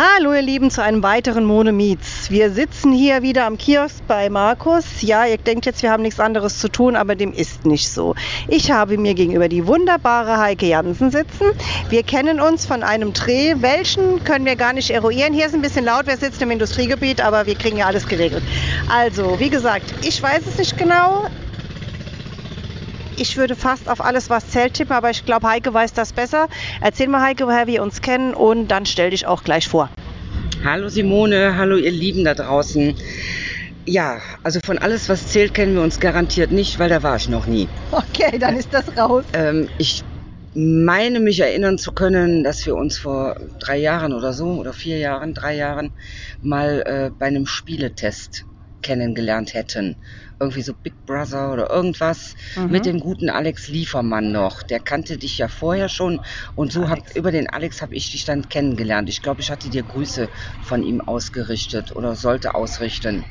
Hallo ihr Lieben zu einem weiteren Mone Meets. Wir sitzen hier wieder am Kiosk bei Markus. Ja, ihr denkt jetzt, wir haben nichts anderes zu tun, aber dem ist nicht so. Ich habe mir gegenüber die wunderbare Heike Jansen sitzen. Wir kennen uns von einem Dreh. Welchen können wir gar nicht eruieren. Hier ist ein bisschen laut, wir sitzen im Industriegebiet, aber wir kriegen ja alles geregelt. Also, wie gesagt, ich weiß es nicht genau. Ich würde fast auf alles, was zählt, tippen, aber ich glaube, Heike weiß das besser. Erzähl mal, Heike, woher wir uns kennen und dann stell dich auch gleich vor. Hallo Simone, hallo ihr Lieben da draußen. Ja, also von alles, was zählt, kennen wir uns garantiert nicht, weil da war ich noch nie. Okay, dann ist das raus. Ähm, ich meine mich erinnern zu können, dass wir uns vor drei Jahren oder so, oder vier Jahren, drei Jahren, mal äh, bei einem Spieletest kennengelernt hätten. Irgendwie so Big Brother oder irgendwas Mhm. mit dem guten Alex Liefermann noch. Der kannte dich ja vorher schon und so hab, über den Alex habe ich dich dann kennengelernt. Ich glaube, ich hatte dir Grüße von ihm ausgerichtet oder sollte ausrichten.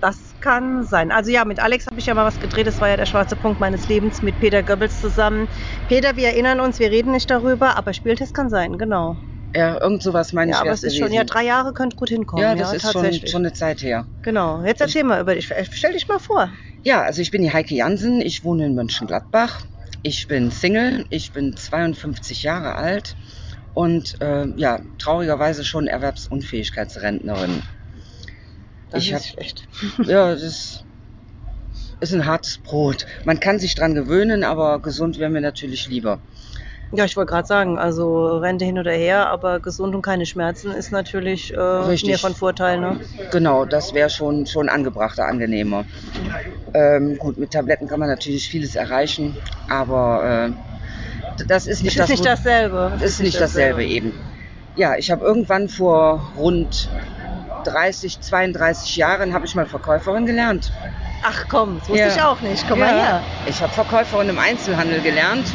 Das kann sein. Also ja, mit Alex habe ich ja mal was gedreht. Das war ja der schwarze Punkt meines Lebens mit Peter Goebbels zusammen. Peter, wir erinnern uns, wir reden nicht darüber, aber Spieltest kann sein, genau. Ja, irgend sowas meine Ja, ich aber es ist schon, ja, drei Jahre könnte gut hinkommen. ja, das ist schon, schon eine Zeit her. Genau. Jetzt erzähl mal über dich. Stell dich mal vor. Ja, also ich bin die Heike Jansen, ich wohne in Mönchengladbach. Ich bin Single, ich bin 52 Jahre alt und äh, ja, traurigerweise schon Erwerbsunfähigkeitsrentnerin. Das Ich ist hab- schlecht. Ja, das ist, ist ein hartes Brot. Man kann sich dran gewöhnen, aber gesund wäre mir natürlich lieber. Ja, ich wollte gerade sagen, also Rente hin oder her, aber gesund und keine Schmerzen ist natürlich äh, mehr von Vorteil. Ne? Genau, das wäre schon, schon angebrachter, angenehmer. Ähm, gut, mit Tabletten kann man natürlich vieles erreichen, aber äh, das ist nicht Es ist das, nicht dasselbe. Das ist nicht dasselbe eben. Ja, ich habe irgendwann vor rund 30, 32 Jahren habe ich mal Verkäuferin gelernt. Ach komm, das wusste Ja. ich auch nicht. Komm mal her. Ich habe Verkäuferin im Einzelhandel gelernt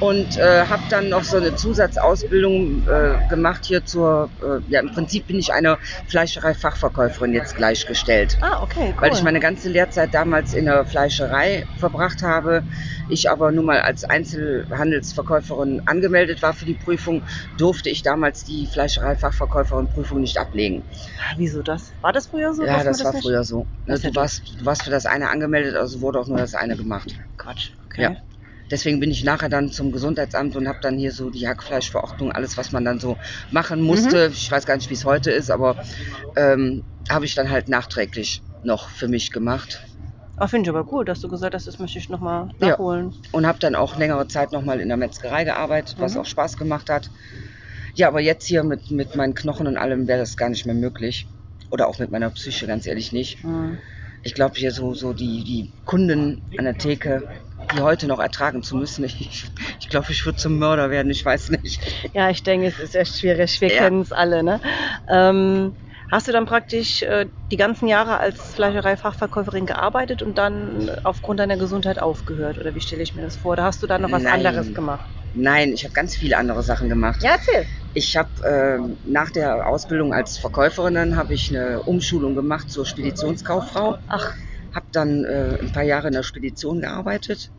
und äh, habe dann noch so eine Zusatzausbildung äh, gemacht hier zur, äh, ja im Prinzip bin ich eine Fleischerei-Fachverkäuferin jetzt gleichgestellt. Ah, okay, cool. Weil ich meine ganze Lehrzeit damals in der Fleischerei verbracht habe, ich aber nun mal als Einzelhandelsverkäuferin angemeldet war für die Prüfung, durfte ich damals die Fleischerei-Fachverkäuferin-Prüfung nicht ablegen. Ah, Wieso das? War das früher so? ja, man das war nicht- früher so. Das ist Du warst, du warst für das eine angemeldet, also wurde auch nur das eine gemacht. Quatsch. Okay. Ja. Deswegen bin ich nachher dann zum Gesundheitsamt und habe dann hier so die Hackfleischverordnung, alles, was man dann so machen musste. Mhm. Ich weiß gar nicht, wie es heute ist, aber ähm, habe ich dann halt nachträglich noch für mich gemacht. Ah, finde ich aber cool, dass du gesagt hast, das möchte ich nochmal Ja. nachholen. und habe dann auch längere Zeit nochmal in der Metzgerei gearbeitet, was Mhm. auch Spaß gemacht hat. Ja, aber jetzt hier mit, mit meinen Knochen und allem wäre das gar nicht mehr möglich. Oder auch mit meiner Psyche, ganz ehrlich nicht. Hm. Ich glaube hier so, so die, die Kunden an der Theke, die heute noch ertragen zu müssen. Ich, ich glaube, ich würde zum Mörder werden, ich weiß nicht. Ja, ich denke, es ist echt schwierig. Wir Ja. kennen es alle. Ne? Ähm, hast du dann praktisch äh, die ganzen Jahre als Fleischereifachverkäuferin gearbeitet und dann aufgrund deiner Gesundheit aufgehört? Oder wie stelle ich mir das vor? Oder hast du dann noch was Nein. anderes gemacht? Nein, ich habe ganz viele andere Sachen gemacht. Ja, erzähl. Ich habe ähm, nach der Ausbildung als Verkäuferin dann habe ich eine Umschulung gemacht zur Speditionskauffrau. Ach, habe dann äh, ein paar Jahre in der Spedition gearbeitet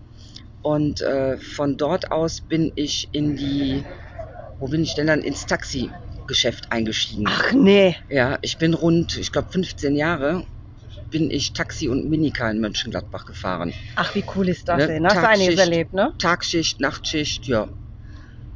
und äh, von dort aus bin ich in die, wo bin ich denn dann ins Taxigeschäft eingestiegen. ach nee. Ja, ich bin rund, ich glaube 15 Jahre bin ich Taxi und Minicar in Mönchengladbach gefahren. Ach, wie cool ist das Ne, denn? Hast du einiges erlebt, ne? Tagschicht, Nachtschicht, ja.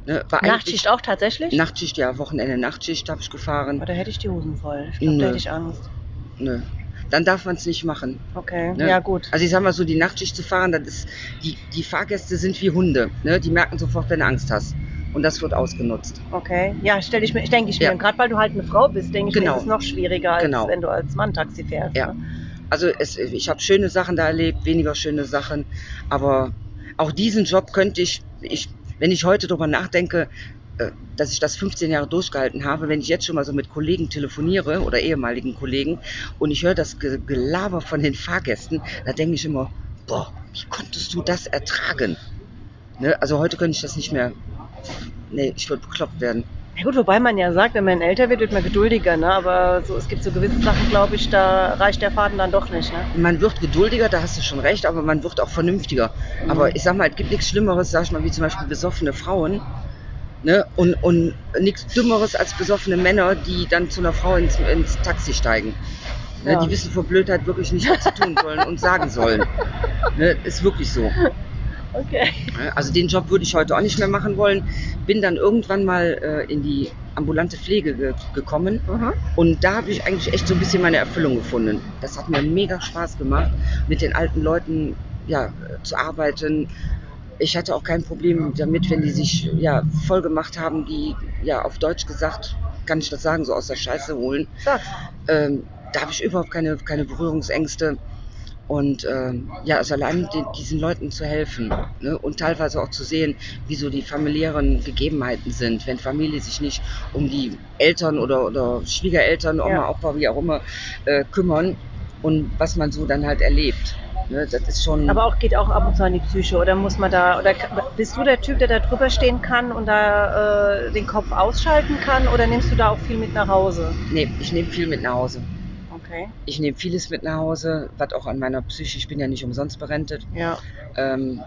Ne, Nachtschicht auch tatsächlich? Nachtschicht, ja, Wochenende Nachtschicht habe ich gefahren. Aber da hätte ich die Hosen voll. Ich glaube, da hätte ich Angst. Nö. Dann darf man es nicht machen. Okay, Ne? ja gut. Also ich sag mal so, die Nachtschicht zu fahren, das ist, die, die Fahrgäste sind wie Hunde. Ne? Die merken sofort, wenn du Angst hast. Und das wird ausgenutzt. Okay, ja, stelle ich mir, ich denke ich Ja. mir, gerade weil du halt eine Frau bist, denke ich mir, Genau. ist es noch schwieriger, als Genau. wenn du als Mann Taxi fährst. Ja. Ne? Also es, ich habe schöne Sachen da erlebt, weniger schöne Sachen. Aber auch diesen Job könnte ich, ich wenn ich heute darüber nachdenke, dass ich das 15 Jahre durchgehalten habe, wenn ich jetzt schon mal so mit Kollegen telefoniere oder ehemaligen Kollegen und ich höre das Ge- Gelaber von den Fahrgästen, da denke ich immer, boah, wie konntest du das ertragen? Ne? Also heute könnte ich das nicht mehr. Nee, ich würde bekloppt werden. Ja gut, wobei man ja sagt, wenn man älter wird, wird man geduldiger, ne? aber so, es gibt so gewisse Sachen, glaube ich, da reicht der Faden dann doch nicht. Ne? Man wird geduldiger, da hast du schon recht, aber man wird auch vernünftiger. Mhm. Aber ich sag mal, es gibt nichts Schlimmeres, sag ich mal, wie zum Beispiel besoffene Frauen, Ne? Und, und nichts Dümmeres als besoffene Männer, die dann zu einer Frau ins, ins Taxi steigen. Ne? Ja. Die wissen vor Blödheit wirklich nicht, was sie tun sollen und sagen sollen. Ne? Ist wirklich so. Okay. Ne? Also den Job würde ich heute auch nicht mehr machen wollen. Bin dann irgendwann mal äh, in die ambulante Pflege ge gekommen Mhm. und da habe ich eigentlich echt so ein bisschen meine Erfüllung gefunden. Das hat mir mega Spaß gemacht, mit den alten Leuten ja, äh, zu arbeiten. Ich hatte auch kein Problem damit, wenn die sich ja, voll gemacht haben, die ja auf Deutsch gesagt, kann ich das sagen, so aus der Scheiße holen. Ähm, da habe ich überhaupt keine, keine Berührungsängste. Und ähm, ja, also allein den, diesen Leuten zu helfen ne? und teilweise auch zu sehen, wie so die familiären Gegebenheiten sind, wenn Familie sich nicht um die Eltern oder, oder Schwiegereltern, Oma, Ja. Opa, wie auch immer, äh, kümmern und was man so dann halt erlebt. Ne? Das ist schon. Aber auch geht auch ab und zu an die Psyche oder muss man da oder bist du der Typ, der da drüber stehen kann und da äh, den Kopf ausschalten kann oder nimmst du da auch viel mit nach Hause? nee, ich nehme viel mit nach Hause. Okay. Ich nehme vieles mit nach Hause, was auch an meiner Psyche, ich bin ja nicht umsonst berentet, Ja. ähm,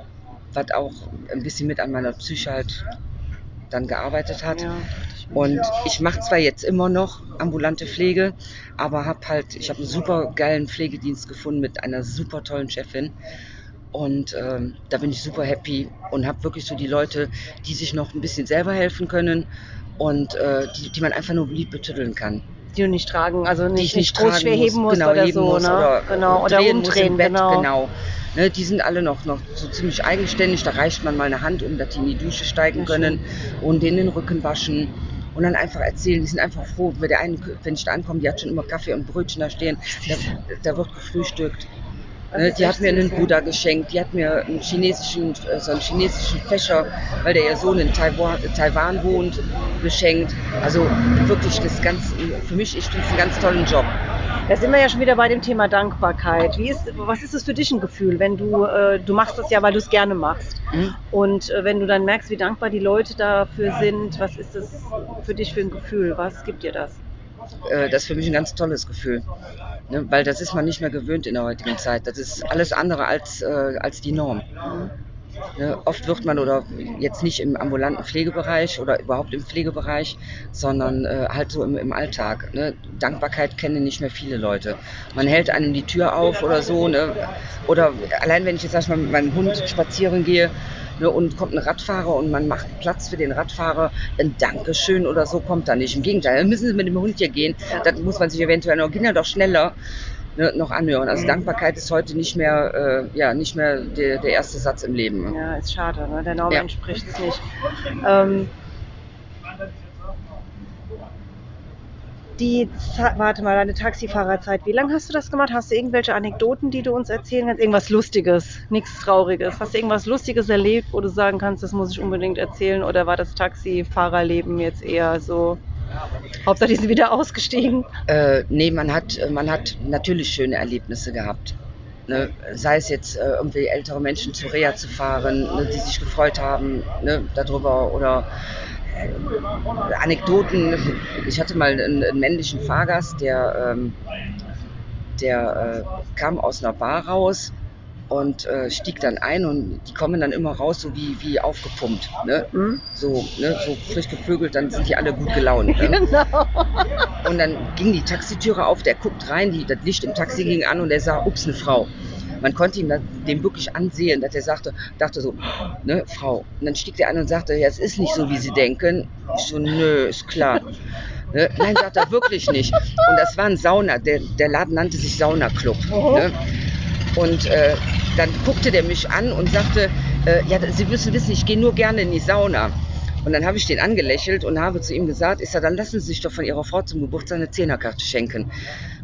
was auch ein bisschen mit an meiner Psyche halt dann gearbeitet hat. ja. Und ich mache zwar jetzt immer noch ambulante Pflege, aber habe halt, ich habe einen super geilen Pflegedienst gefunden mit einer super tollen Chefin. Und ähm, da bin ich super happy und habe wirklich so die Leute, die sich noch ein bisschen selber helfen können und äh, die, die man einfach nur lieb betütteln kann. Die du nicht tragen, also Die nicht, ich nicht nicht groß schwer muss, heben musst genau, oder heben so, muss ne? oder genau. Oder muss umdrehen, Bett, genau. genau. Ne, die sind alle noch, noch so ziemlich eigenständig. Da reicht man mal eine Hand, um dass die in die Dusche steigen können und denen den Rücken waschen und dann einfach erzählen. Die sind einfach froh. Wenn, der eine, wenn ich da ankomme, die hat schon immer Kaffee und Brötchen da stehen. Da, da wird gefrühstückt. Ne, die hat mir einen. Buddha geschenkt, die hat mir einen chinesischen, äh, so einen chinesischen Fächer, weil der ihr Sohn in Taiwan, Taiwan wohnt, geschenkt. Also wirklich das ganz, für mich, ich finde es einen ganz tollen Job. Da sind wir ja schon wieder bei dem Thema Dankbarkeit. Wie ist, was ist es für dich ein Gefühl, wenn du, äh, du machst das ja, weil du es gerne machst. Mhm. Und äh, wenn du dann merkst, wie dankbar die Leute dafür sind, was ist das für dich für ein Gefühl? Was gibt dir das? äh, das ist für mich ein ganz tolles Gefühl. Ne? Weil das ist man nicht mehr gewöhnt in der heutigen Zeit. Das ist alles andere als, äh, als die Norm. Ne? Oft wird man oder jetzt nicht im ambulanten Pflegebereich oder überhaupt im Pflegebereich, sondern äh, halt so im, im Alltag. Ne? Dankbarkeit kennen nicht mehr viele Leute. Man hält einem die Tür auf oder so. Ne? Oder allein wenn ich jetzt sag ich mal mit meinem Hund spazieren gehe, Ne, und kommt ein Radfahrer und man macht Platz für den Radfahrer, ein Dankeschön oder so kommt da nicht. Im Gegenteil, dann müssen sie mit dem Hund hier gehen. Ja. Das muss man sich eventuell noch, Kinder doch schneller ne, noch anhören. Also Dankbarkeit ist heute nicht mehr, äh, ja, nicht mehr der, der erste Satz im Leben. Ja, ist schade, ne? der Norm Ja. entspricht es nicht. Ähm, die, warte mal, deine Taxifahrerzeit, wie lange hast du das gemacht? Hast du irgendwelche Anekdoten, die du uns erzählen kannst? Irgendwas Lustiges, nichts Trauriges. Hast du irgendwas Lustiges erlebt, wo du sagen kannst, das muss ich unbedingt erzählen? Oder war das Taxifahrerleben jetzt eher so, Hauptsache die sind wieder ausgestiegen? Äh, nee, man hat, man hat natürlich schöne Erlebnisse gehabt. Ne? Sei es jetzt äh, irgendwie ältere Menschen zu Reha zu fahren, ne, die sich gefreut haben ne, darüber oder äh, Anekdoten. Ich hatte mal einen, einen männlichen Fahrgast, der, ähm, der äh, kam aus einer Bar raus und äh, stieg dann ein und die kommen dann immer raus, so wie, wie aufgepumpt. Ne? Hm? So, ne, so frisch gevögelt, dann sind die alle gut gelaunt. Ne? Genau. Und dann ging die Taxitüre auf, der guckt rein, die, das Licht im Taxi ging an und er sah, ups, eine Frau. Man konnte ihm das- dem wirklich ansehen, dass er sagte, dachte so, ne, Frau. Und dann stieg der an und sagte, ja, es ist nicht so, wie Sie denken. Ich so, nö, ist klar. Ne? Nein, sagt er wirklich nicht. Und das war ein Sauna, der, der Laden nannte sich Saunaclub. Oh. Ne? Und äh, dann guckte der mich an und sagte, äh, ja, Sie müssen wissen, ich gehe nur gerne in die Sauna. Und dann habe ich den angelächelt und habe zu ihm gesagt, ist ja, dann lassen Sie sich doch von Ihrer Frau zum Geburtstag eine Zehnerkarte schenken.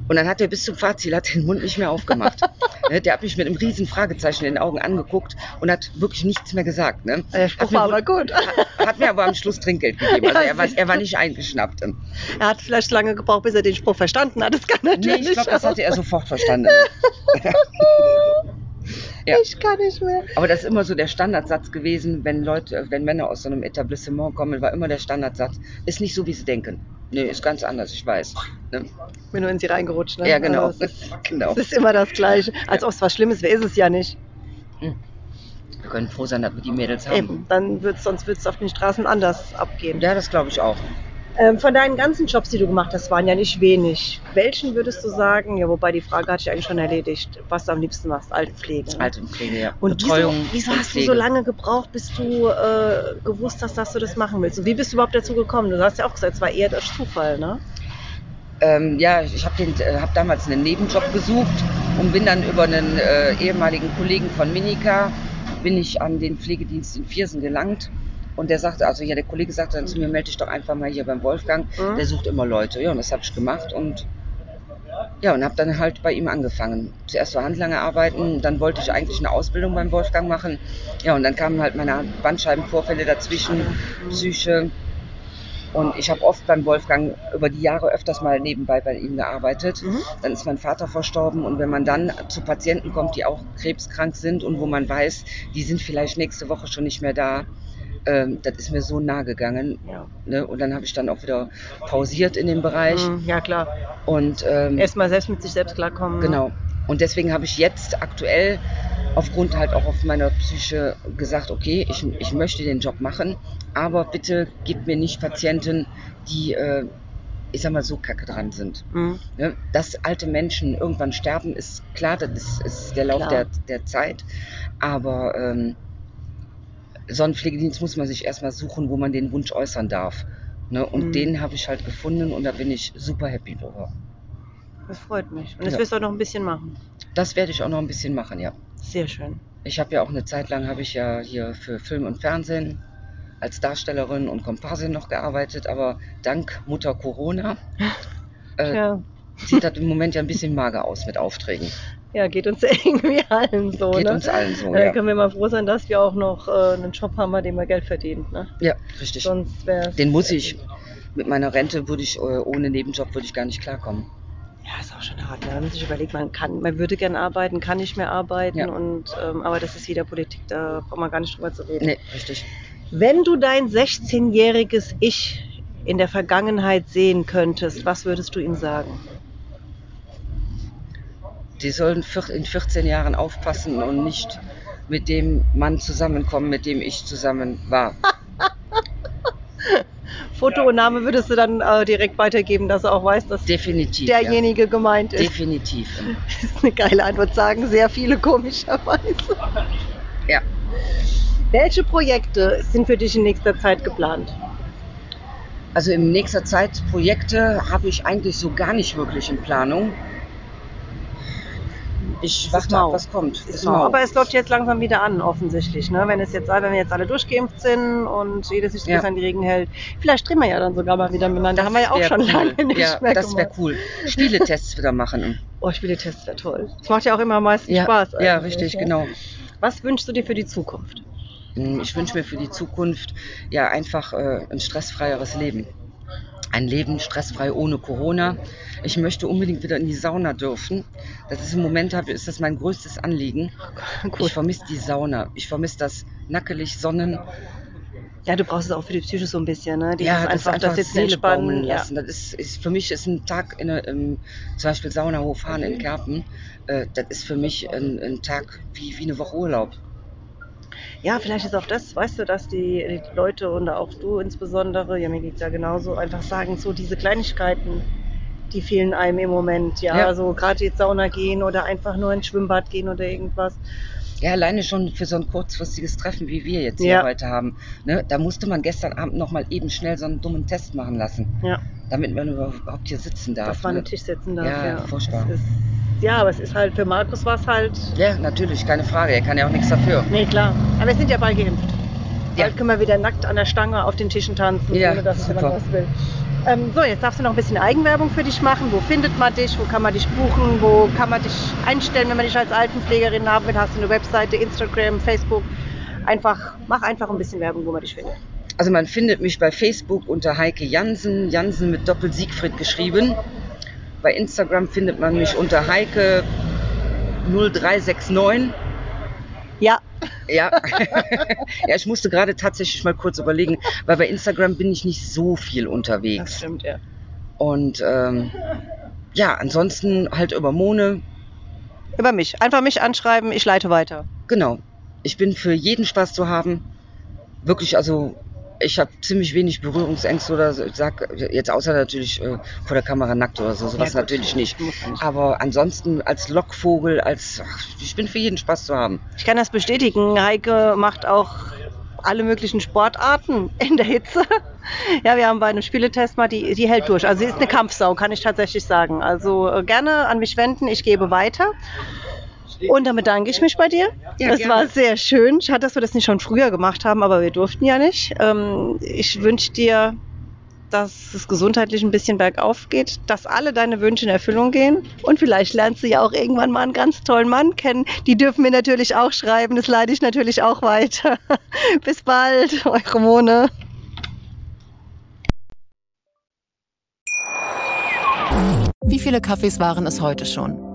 Und dann hat er bis zum Fahrziel hat den Mund nicht mehr aufgemacht. Ne, der hat mich mit einem riesen Fragezeichen in den Augen angeguckt und hat wirklich nichts mehr gesagt. Ne? Der Spruch war aber gut. Hat, hat mir aber am Schluss Trinkgeld gegeben. Also Ja, er war, er war nicht eingeschnappt. Er hat vielleicht lange gebraucht, bis er den Spruch verstanden hat. Das kann Nee, natürlich ich glaube, das hatte er sofort verstanden. Ja. Ich kann nicht mehr. Aber das ist immer so der Standardsatz gewesen, wenn Leute, wenn Männer aus so einem Etablissement kommen, war immer der Standardsatz, ist nicht so, wie sie denken. Nee, ist ganz anders, ich weiß. Ne? Bin nur in sie reingerutscht. Ne? Ja, genau. Also es, ist, genau. es ist immer das Gleiche. Als ob es was Schlimmes wäre, ist es ja nicht. Wir können froh sein, dass wir die Mädels haben. Eben, dann wird's, sonst wird es auf den Straßen anders abgehen. Ja, das glaube ich auch. Ähm, von deinen ganzen Jobs, die du gemacht hast, waren ja nicht wenig. Welchen würdest du sagen, ja, wobei die Frage hatte ich eigentlich schon erledigt, was du am liebsten machst? Altenpflege. ne? Altenpflege, ja. Und Betreuung. wieso, wieso hast du Pflege. so lange gebraucht, bis du äh, gewusst hast, dass du das machen willst? Und wie bist du überhaupt dazu gekommen? Du hast ja auch gesagt, es war eher durch Zufall, ne? Ähm, ja, ich habe äh, hab damals einen Nebenjob gesucht und bin dann über einen äh, ehemaligen Kollegen von Minika bin ich an den Pflegedienst in Viersen gelangt. Und der sagte, also ja, der Kollege sagte dann zu mir, melde dich doch einfach mal hier beim Wolfgang. Mhm. Der sucht immer Leute. Ja, und das habe ich gemacht und ja, und habe dann halt bei ihm angefangen. Zuerst so handlange arbeiten, dann wollte ich eigentlich eine Ausbildung beim Wolfgang machen. Ja, und dann kamen halt meine Bandscheibenvorfälle dazwischen, Psyche. Und ich habe oft beim Wolfgang über die Jahre öfters mal nebenbei bei ihm gearbeitet. Mhm. Dann ist mein Vater verstorben und wenn man dann zu Patienten kommt, die auch krebskrank sind und wo man weiß, die sind vielleicht nächste Woche schon nicht mehr da, ähm, das ist mir so nah gegangen. Ja. Ne? Und dann habe ich dann auch wieder pausiert in dem Bereich. Mhm, ja, klar. Und ähm, Erstmal selbst mit sich selbst klarkommen. ne? Genau. Und deswegen habe ich jetzt aktuell aufgrund halt auch auf meiner Psyche gesagt, okay, ich, ich möchte den Job machen, aber bitte gib mir nicht Patienten, die, äh, ich sag mal, so kacke dran sind. Mhm. Ne? Dass alte Menschen irgendwann sterben, ist klar, das ist, ist der Lauf der, der Zeit. Aber ähm, so einen Pflegedienst muss man sich erstmal suchen, wo man den Wunsch äußern darf. Ne? Und Mhm. den habe ich halt gefunden und da bin ich super happy drüber. Das freut mich. Und das Ja. wirst du auch noch ein bisschen machen. Das werde ich auch noch ein bisschen machen, ja. Sehr schön. Ich habe ja auch eine Zeit lang habe ich ja hier für Film und Fernsehen als Darstellerin und Komparsin noch gearbeitet, aber dank Mutter Corona äh, Ja. sieht das im Moment ja ein bisschen mager aus mit Aufträgen. Ja, geht uns irgendwie allen so. Geht ne? uns allen so, Da ja. können wir mal froh sein, dass wir auch noch äh, einen Job haben, bei dem wir Geld verdienen. Ne? Ja, richtig. Sonst wäre Den muss ich. Mit meiner Rente würde ich äh, ohne Nebenjob würde ich gar nicht klarkommen. Ja, ist auch schon hart. Ne? Man sich überlegt, man kann, man würde gern arbeiten, kann nicht mehr arbeiten. Ja. Und, ähm, aber das ist wieder Politik, da braucht man gar nicht drüber zu reden. Nee, richtig. Wenn du dein 16-jähriges Ich in der Vergangenheit sehen könntest, was würdest du ihm sagen? Die sollen in 14 Jahren aufpassen und nicht mit dem Mann zusammenkommen, mit dem ich zusammen war. Foto und Name würdest du dann äh, direkt weitergeben, dass er auch weiß, dass Definitiv. ja. derjenige gemeint ist. Definitiv. Das ist eine geile Antwort, sagen sehr viele komischerweise. Ja. Welche Projekte sind für dich in nächster Zeit geplant? Also in nächster Zeit Projekte habe ich eigentlich so gar nicht wirklich in Planung. Ich warte ab, was kommt. Ist Ist mau. mau. Aber es läuft jetzt langsam wieder an, offensichtlich. Ne? Wenn, es jetzt, wenn wir jetzt alle durchgeimpft sind und jeder sich Ja. an die Regeln hält, vielleicht drehen wir ja dann sogar mal wieder miteinander. Das haben wir ja auch schon cool. lange nicht ja, mehr das wäre cool. Spieletests wieder machen. Oh, Spieletests wäre toll. Das macht ja auch immer am meisten Ja, Spaß. ja richtig, ne? genau. Was wünschst du dir für die Zukunft? Hm, Ich wünsche mir für die Zukunft ja einfach äh, ein stressfreieres Leben. Ein Leben stressfrei ohne Corona. Ich möchte unbedingt wieder in die Sauna dürfen. Das ist im Moment ist das mein größtes Anliegen. Cool. Ich vermisse die Sauna. Ich vermisse das nackelig Sonnen. Ja, du brauchst es auch für die Psyche so ein bisschen, ne? Dieses ja, das einfach, das Sitzen Seele baumeln entspannen. Ja. lassen. Das ist, ist für mich ist ein Tag in der, im, zum Beispiel Saunahof fahren in Kerpen. Äh, das ist für mich ein, ein Tag wie, wie eine Woche Urlaub. Ja, vielleicht ist auch das, weißt du, dass die, die Leute und auch du insbesondere, ja, mir geht's ja genauso, einfach sagen, so diese Kleinigkeiten, die fehlen einem im Moment, ja. Ja. Also gerade jetzt Sauna gehen oder einfach nur ins Schwimmbad gehen oder irgendwas. Ja, alleine schon für so ein kurzfristiges Treffen, wie wir jetzt Ja. hier heute haben. Ne, da musste man gestern Abend noch mal eben schnell so einen dummen Test machen lassen, Ja, damit man überhaupt hier sitzen darf. dass man ne? Tisch setzen darf. Ja, Ja, furchtbar. Ist, ja, aber es ist halt, für Markus war es halt, Ja, natürlich, keine Frage. Er kann ja auch nichts dafür. nee, klar. Aber wir sind ja bald geimpft. Ja. Bald können wir wieder nackt an der Stange auf den Tischen tanzen, Ja, ohne dass super. jemand was will. Ähm, so, jetzt darfst du noch ein bisschen Eigenwerbung für dich machen. Wo findet man dich? Wo kann man dich buchen? Wo kann man dich einstellen, wenn man dich als Altenpflegerin haben will? Hast du eine Webseite, Instagram, Facebook? Einfach, mach einfach ein bisschen Werbung, wo man dich findet. Also man findet mich bei Facebook unter Heike Jansen, Jansen mit Doppel Siegfried geschrieben. Bei Instagram findet man mich unter Heike 0369. Ja, Ja. ja, ich musste gerade tatsächlich mal kurz überlegen, weil bei Instagram bin ich nicht so viel das unterwegs. stimmt, ja. Und ähm, ja, ansonsten halt über Mone. Über mich. Einfach mich anschreiben, ich leite weiter. Genau. ich bin für jeden Spaß zu haben. Wirklich, also ich habe ziemlich wenig Berührungsängste oder so. Ich sag jetzt außer natürlich äh, vor der Kamera nackt oder so, sowas ja, natürlich nicht. Aber ansonsten als Lockvogel, als ach, ich bin für jeden Spaß zu haben. Ich kann das bestätigen. Heike macht auch alle möglichen Sportarten in der Hitze. Ja, wir haben bei einem Spieletest mal, die, die hält durch. Also sie ist eine Kampfsau, kann ich tatsächlich sagen. Also äh, gerne an mich wenden, ich gebe weiter. Und damit danke ich mich bei dir. Ja, es war sehr schön. Schade, dass wir das nicht schon früher gemacht haben, aber wir durften ja nicht. Ähm, ich wünsche dir, dass es gesundheitlich ein bisschen bergauf geht, dass alle deine Wünsche in Erfüllung gehen. Und vielleicht lernst du ja auch irgendwann mal einen ganz tollen Mann kennen. Die dürfen mir natürlich auch schreiben. Das leite ich natürlich auch weiter. Bis bald, eure Mone. Wie viele Kaffees waren es heute schon?